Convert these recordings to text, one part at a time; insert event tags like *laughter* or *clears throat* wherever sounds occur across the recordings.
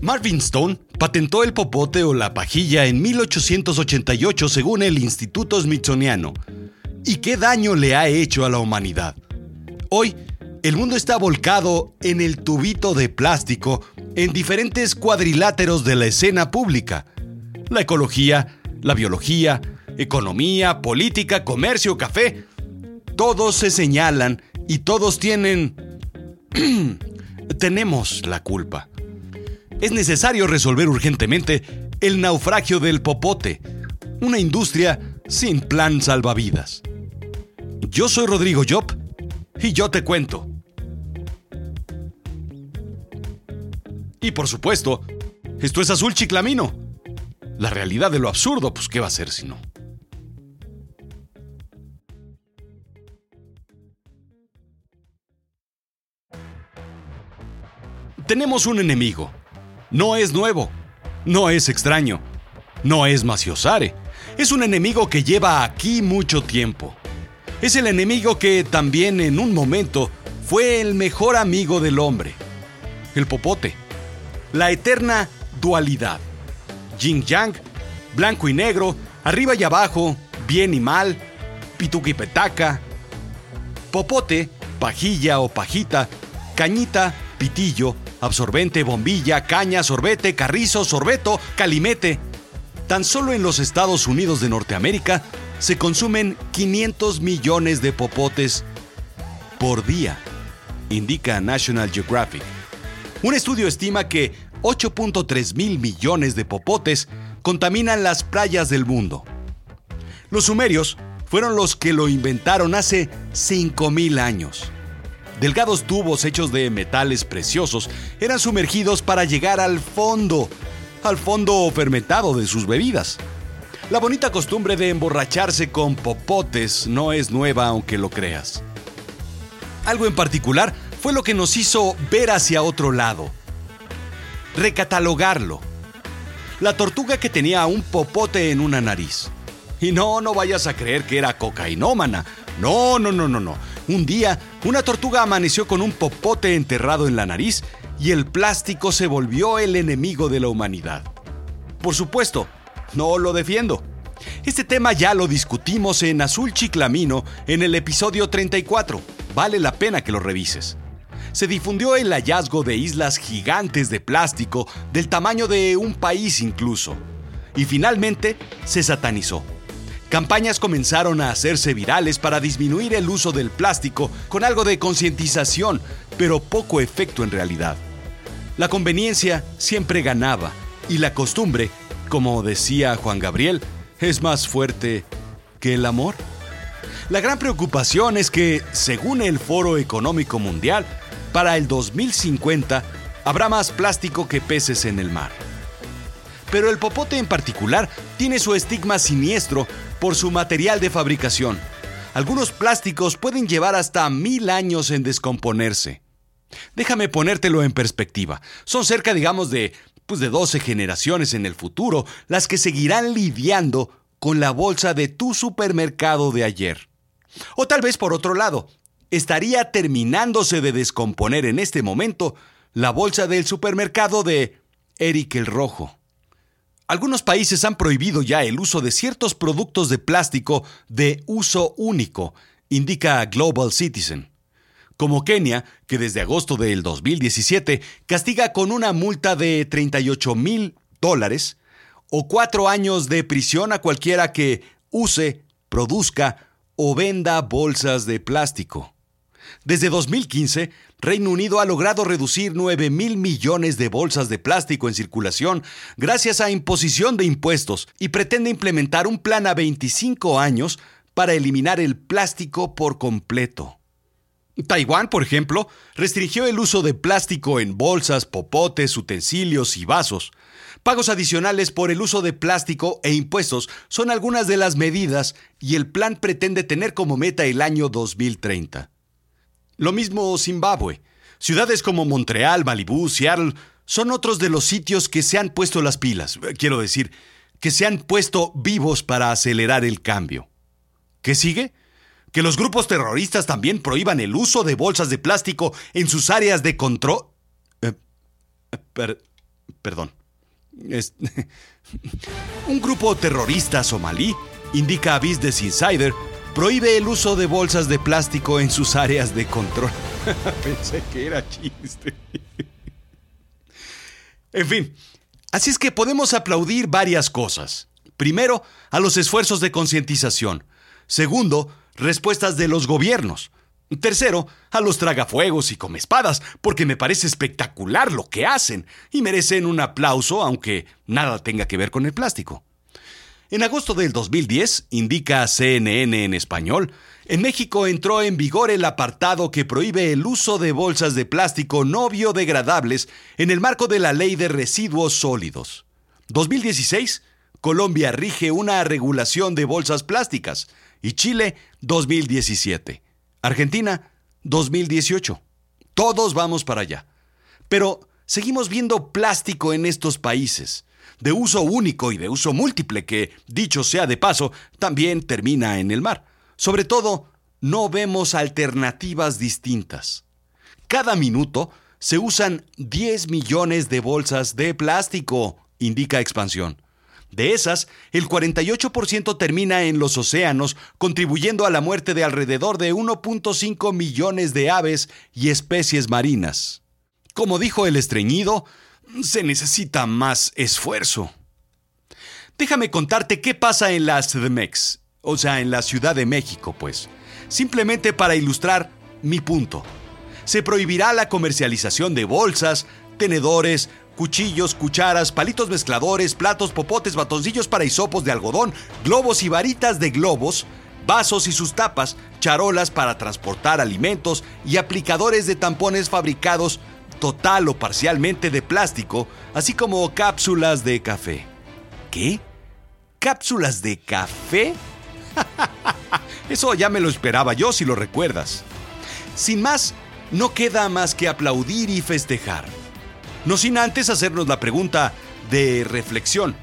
Marvin Stone patentó el popote o la pajilla en 1888 según el Instituto Smithsoniano. ¿Y qué daño le ha hecho a la humanidad? Hoy, el mundo está volcado en el tubito de plástico en diferentes cuadriláteros de la escena pública. La ecología, la biología, economía, política, comercio, café. Todos se señalan y todos tienen... *clears throat* tenemos la culpa. Es necesario resolver urgentemente el naufragio del popote, una industria sin plan salvavidas. Yo soy Rodrigo Job y yo te cuento. Y por supuesto, esto es Azul Chiclamino. La realidad de lo absurdo, pues ¿qué va a ser si no? Tenemos un enemigo. No es nuevo. No es extraño. No es Maciosare. Es un enemigo que lleva aquí mucho tiempo. Es el enemigo que también en un momento fue el mejor amigo del hombre. El popote. La eterna dualidad. Yin yang, blanco y negro, arriba y abajo, bien y mal, pituca y petaca. Popote, pajilla o pajita, cañita, pitillo, absorbente, bombilla, caña, sorbete, carrizo, sorbeto, calimete. Tan solo en los Estados Unidos de Norteamérica se consumen 500 millones de popotes por día, indica National Geographic. Un estudio estima que 8.3 mil millones de popotes contaminan las playas del mundo. Los sumerios fueron los que lo inventaron hace 5.000 años. Delgados tubos hechos de metales preciosos eran sumergidos para llegar al fondo, al fondo fermentado de sus bebidas. La bonita costumbre de emborracharse con popotes no es nueva aunque lo creas. Algo en particular fue lo que nos hizo ver hacia otro lado. Recatalogarlo. La tortuga que tenía un popote en una nariz. Y no, no vayas a creer que era cocainómana. No, no, no, no, no. Un día, una tortuga amaneció con un popote enterrado en la nariz y el plástico se volvió el enemigo de la humanidad. Por supuesto, no lo defiendo. Este tema ya lo discutimos en Azul Chiclamino en el episodio 34. Vale la pena que lo revises. Se difundió el hallazgo de islas gigantes de plástico del tamaño de un país incluso. Y finalmente se satanizó. Campañas comenzaron a hacerse virales para disminuir el uso del plástico con algo de concientización, pero poco efecto en realidad. La conveniencia siempre ganaba y la costumbre, como decía Juan Gabriel, es más fuerte que el amor. La gran preocupación es que, según el Foro Económico Mundial, para el 2050 habrá más plástico que peces en el mar. Pero el popote en particular tiene su estigma siniestro por su material de fabricación. Algunos plásticos pueden llevar hasta mil años en descomponerse. Déjame ponértelo en perspectiva. Son cerca, digamos, de, pues de 12 generaciones en el futuro las que seguirán lidiando con la bolsa de tu supermercado de ayer. O tal vez por otro lado, estaría terminándose de descomponer en este momento la bolsa del supermercado de Eric el Rojo. Algunos países han prohibido ya el uso de ciertos productos de plástico de uso único, indica Global Citizen. Como Kenia, que desde agosto del 2017 castiga con una multa de 38 mil dólares o cuatro años de prisión a cualquiera que use, produzca o venda bolsas de plástico. Desde 2015, Reino Unido ha logrado reducir 9 mil millones de bolsas de plástico en circulación gracias a imposición de impuestos y pretende implementar un plan a 25 años para eliminar el plástico por completo. Taiwán, por ejemplo, restringió el uso de plástico en bolsas, popotes, utensilios y vasos. Pagos adicionales por el uso de plástico e impuestos son algunas de las medidas y el plan pretende tener como meta el año 2030. Lo mismo Zimbabue. Ciudades como Montreal, Malibú, Seattle son otros de los sitios que se han puesto las pilas, quiero decir, que se han puesto vivos para acelerar el cambio. ¿Qué sigue? Que los grupos terroristas también prohíban el uso de bolsas de plástico en sus áreas de control. Eh, Perdón. *laughs* un grupo terrorista somalí, indica Business Insider, prohíbe el uso de bolsas de plástico en sus áreas de control. *laughs* Pensé que era chiste. en fin, así es que podemos aplaudir varias cosas. Primero, a los esfuerzos de concientización. Segundo, respuestas de los gobiernos. Tercero, a los tragafuegos y comespadas, porque me parece espectacular lo que hacen y merecen un aplauso aunque nada tenga que ver con el plástico. En agosto del 2010, indica CNN en español, en México entró en vigor el apartado que prohíbe el uso de bolsas de plástico no biodegradables en el marco de la Ley de Residuos Sólidos. 2016, Colombia rige una regulación de bolsas plásticas y Chile 2017. Argentina 2018. Todos vamos para allá. Pero seguimos viendo plástico en estos países, de uso único y de uso múltiple, que, dicho sea de paso, también termina en el mar. Sobre todo, no vemos alternativas distintas. Cada minuto se usan 10 millones de bolsas de plástico, indica Expansión. De esas, el 48% termina en los océanos, contribuyendo a la muerte de alrededor de 1.5 millones de aves y especies marinas. Como dijo el estreñido, se necesita más esfuerzo. Déjame contarte qué pasa en la CDMEX, o sea, en la Ciudad de México, pues. Simplemente para ilustrar mi punto. Se prohibirá la comercialización de bolsas, tenedores, cuchillos, cucharas, palitos mezcladores, platos, popotes, batoncillos para hisopos de algodón, globos y varitas de globos, vasos y sus tapas, charolas para transportar alimentos y aplicadores de tampones fabricados total o parcialmente de plástico, así como cápsulas de café. ¿Qué? ¿Cápsulas de café? *laughs* Eso ya me lo esperaba yo si lo recuerdas. Sin más, no queda más que aplaudir y festejar. No sin antes hacernos la pregunta de reflexión.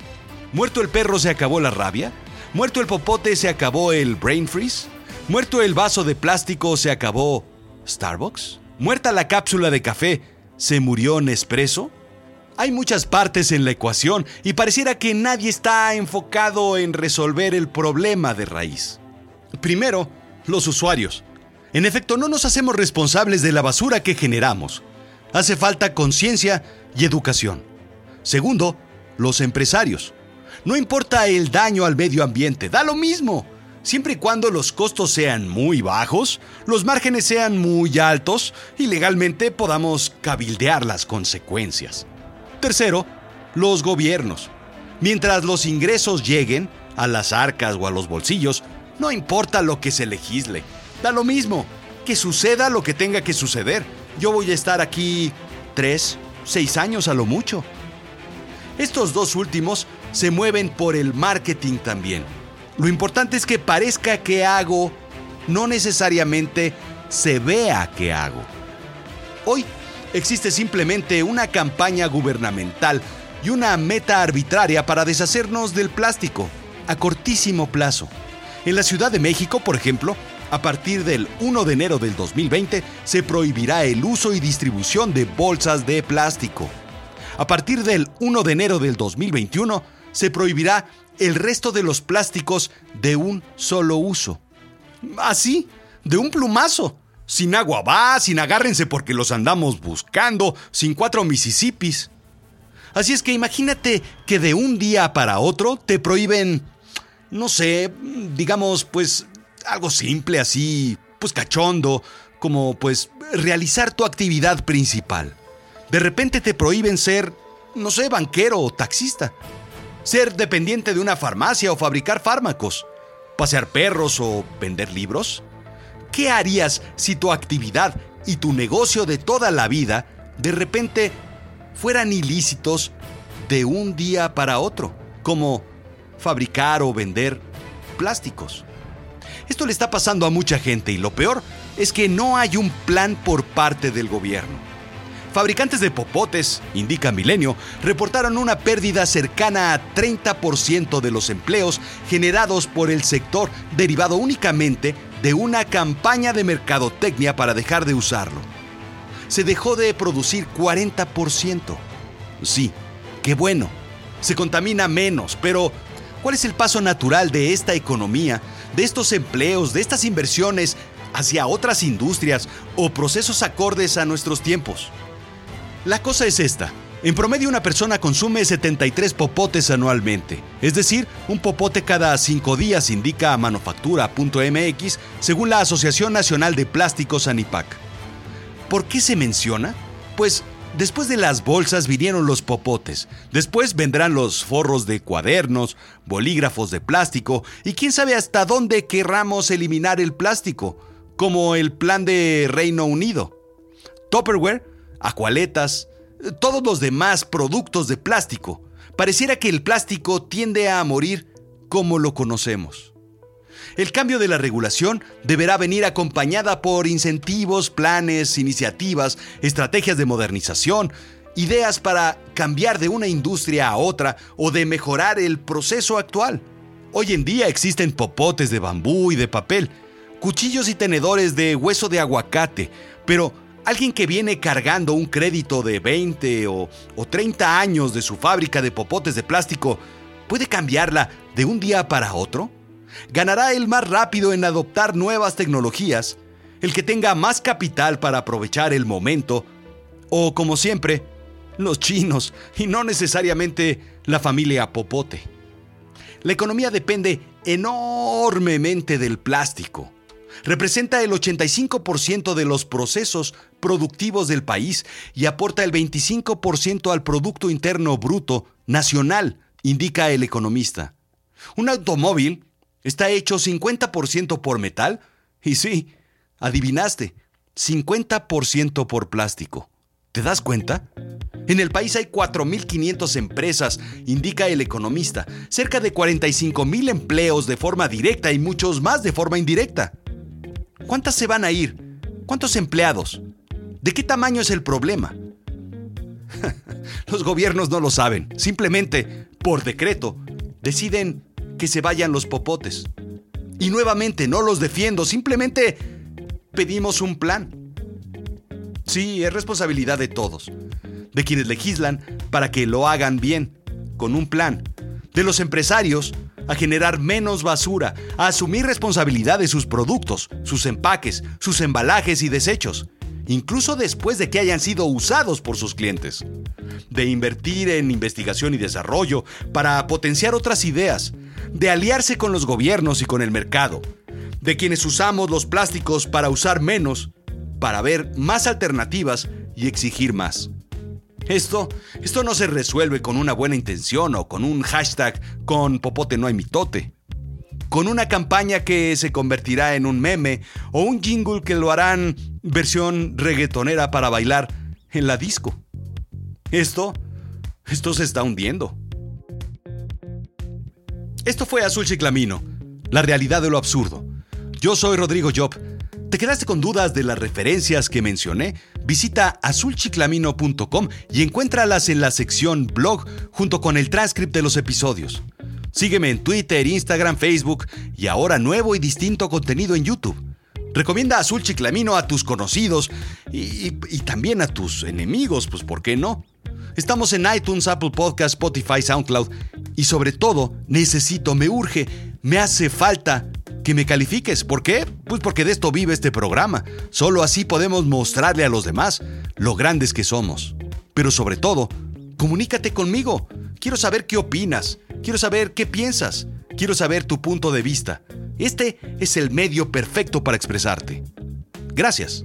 ¿Muerto el perro se acabó la rabia? ¿Muerto el popote se acabó el brain freeze? ¿Muerto el vaso de plástico se acabó Starbucks? ¿Muerta la cápsula de café se murió Nespresso? Hay muchas partes en la ecuación y pareciera que nadie está enfocado en resolver el problema de raíz. Primero, los usuarios. En efecto, no nos hacemos responsables de la basura que generamos hace falta conciencia y educación. Segundo, los empresarios. No importa el daño al medio ambiente, da lo mismo. Siempre y cuando los costos sean muy bajos, los márgenes sean muy altos y legalmente podamos cabildear las consecuencias. Tercero, los gobiernos. Mientras los ingresos lleguen a las arcas o a los bolsillos, no importa lo que se legisle. Da lo mismo, que suceda lo que tenga que suceder yo voy a estar aquí tres, seis años a lo mucho. Estos dos últimos se mueven por el marketing también. Lo importante es que parezca que hago, no necesariamente se vea que hago. Hoy existe simplemente una campaña gubernamental y una meta arbitraria para deshacernos del plástico a cortísimo plazo. En la Ciudad de México, por ejemplo, a partir del 1 de enero del 2020 se prohibirá el uso y distribución de bolsas de plástico. A partir del 1 de enero del 2021 se prohibirá el resto de los plásticos de un solo uso. Así, de un plumazo. Sin agua va, sin agárrense porque los andamos buscando, sin cuatro Mississippis. Así es que imagínate que de un día para otro te prohíben, no sé, digamos, pues algo simple así, pues cachondo, como pues realizar tu actividad principal. De repente te prohíben ser, no sé, banquero o taxista, ser dependiente de una farmacia o fabricar fármacos, pasear perros o vender libros. ¿Qué harías si tu actividad y tu negocio de toda la vida de repente fueran ilícitos de un día para otro, como fabricar o vender plásticos? Esto le está pasando a mucha gente y lo peor es que no hay un plan por parte del gobierno. Fabricantes de popotes, indica Milenio, reportaron una pérdida cercana a 30% de los empleos generados por el sector derivado únicamente de una campaña de mercadotecnia para dejar de usarlo. Se dejó de producir 40%. Sí, Qué bueno, se contamina menos, pero ¿cuál es el paso natural de esta economía, de estos empleos, de estas inversiones hacia otras industrias o procesos acordes a nuestros tiempos? La cosa es esta. En promedio una persona consume 73 popotes anualmente, es decir, un popote cada 5 días indica manufactura.mx según la Asociación Nacional de Plásticos ANIPAC. ¿Por qué se menciona? Pues después de las bolsas vinieron los popotes, después vendrán los forros de cuadernos, bolígrafos de plástico y quién sabe hasta dónde querramos eliminar el plástico, como el plan de Reino Unido. Tupperware, acualetas, todos los demás productos de plástico. Pareciera que el plástico tiende a morir como lo conocemos. El cambio de la regulación deberá venir acompañada por incentivos, planes, iniciativas, estrategias de modernización, ideas para cambiar de una industria a otra o de mejorar el proceso actual. Hoy en día existen popotes de bambú y de papel, cuchillos y tenedores de hueso de aguacate, pero Alguien que viene cargando un crédito de 20 o, 30 años de su fábrica de popotes de plástico, ¿puede cambiarla de un día para otro? ¿Ganará el más rápido en adoptar nuevas tecnologías? ¿El que tenga más capital para aprovechar el momento? ¿O, como siempre, los chinos y no necesariamente la familia Popote? La economía depende enormemente del plástico representa el 85% de los procesos productivos del país y aporta el 25% al Producto Interno Bruto Nacional, indica el economista. Un automóvil está hecho 50% por metal y sí, adivinaste, 50% por plástico. ¿Te das cuenta? En el país hay 4.500 empresas, indica el economista, cerca de 45.000 empleos de forma directa y muchos más de forma indirecta. ¿Cuántas se van a ir? ¿Cuántos empleados? ¿De qué tamaño es el problema? *laughs* Los gobiernos no lo saben. Simplemente, por decreto, deciden que se vayan los popotes. Y nuevamente, no los defiendo, simplemente pedimos un plan. Sí, es responsabilidad de todos, de quienes legislan para que lo hagan bien, con un plan, de los empresarios a generar menos basura, a asumir responsabilidad de sus productos, sus empaques, sus embalajes y desechos, incluso después de que hayan sido usados por sus clientes. De invertir en investigación y desarrollo para potenciar otras ideas, de aliarse con los gobiernos y con el mercado, de quienes usamos los plásticos para usar menos, para ver más alternativas y exigir más. Esto, esto no se resuelve con una buena intención o con un hashtag con popote no hay mitote. Con una campaña que se convertirá en un meme o un jingle que lo harán versión reggaetonera para bailar en la disco. Esto, esto se está hundiendo. Esto fue Azul Chiclamino, la realidad de lo absurdo. Yo soy Rodrigo Job ¿Te quedaste con dudas de las referencias que mencioné? Visita azulchiclamino.com y encuéntralas en la sección blog junto con el transcript de los episodios. Sígueme en Twitter, Instagram, Facebook y ahora nuevo y distinto contenido en YouTube. Recomienda Azul Chiclamino a tus conocidos y, y, también a tus enemigos, pues ¿por qué no? Estamos en iTunes, Apple Podcast, Spotify, SoundCloud y sobre todo necesito, me urge, me hace falta que me califiques. ¿Por qué? Pues porque de esto vive este programa. Solo así podemos mostrarle a los demás lo grandes que somos. Pero sobre todo, comunícate conmigo. Quiero saber qué opinas. Quiero saber qué piensas. Quiero saber tu punto de vista. Este es el medio perfecto para expresarte. Gracias.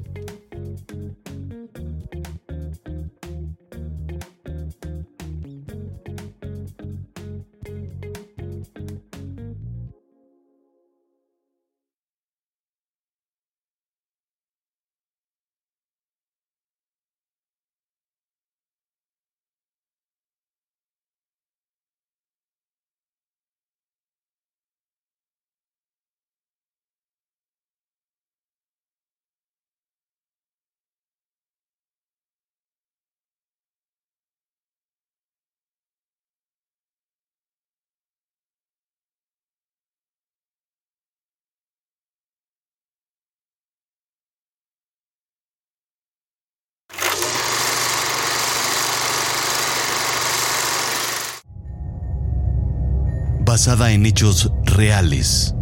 Basada en hechos reales.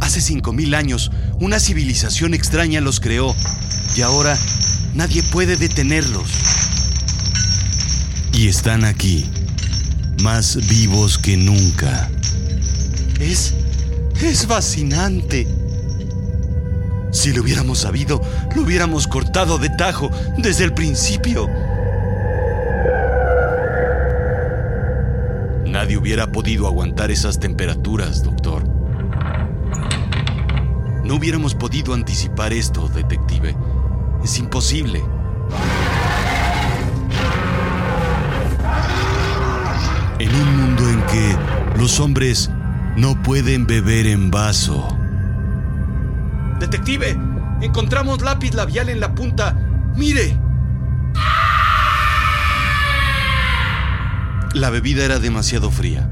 Hace 5.000 años, una civilización extraña los creó y ahora nadie puede detenerlos. Y están aquí, más vivos que nunca. Es... es fascinante. Si lo hubiéramos sabido, lo hubiéramos cortado de tajo desde el principio. Nadie hubiera podido aguantar esas temperaturas, doctor. No hubiéramos podido anticipar esto, detective. Es imposible. En un mundo en que los hombres no pueden beber en vaso. Detective, encontramos lápiz labial en la punta. Mire. La bebida era demasiado fría.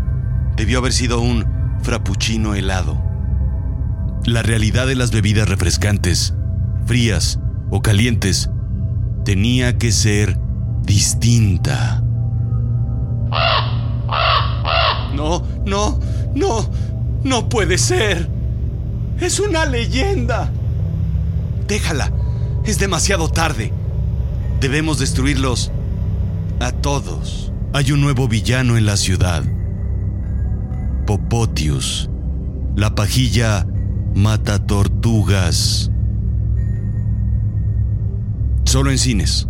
Debió haber sido un frappuccino helado. La realidad de las bebidas refrescantes, frías o calientes, tenía que ser distinta. No, no, no, no puede ser. Es una leyenda. Déjala. Es demasiado tarde. Debemos destruirlos a todos hay un nuevo villano en la ciudad. Popotius. La pajilla mata tortugas. Solo en cines.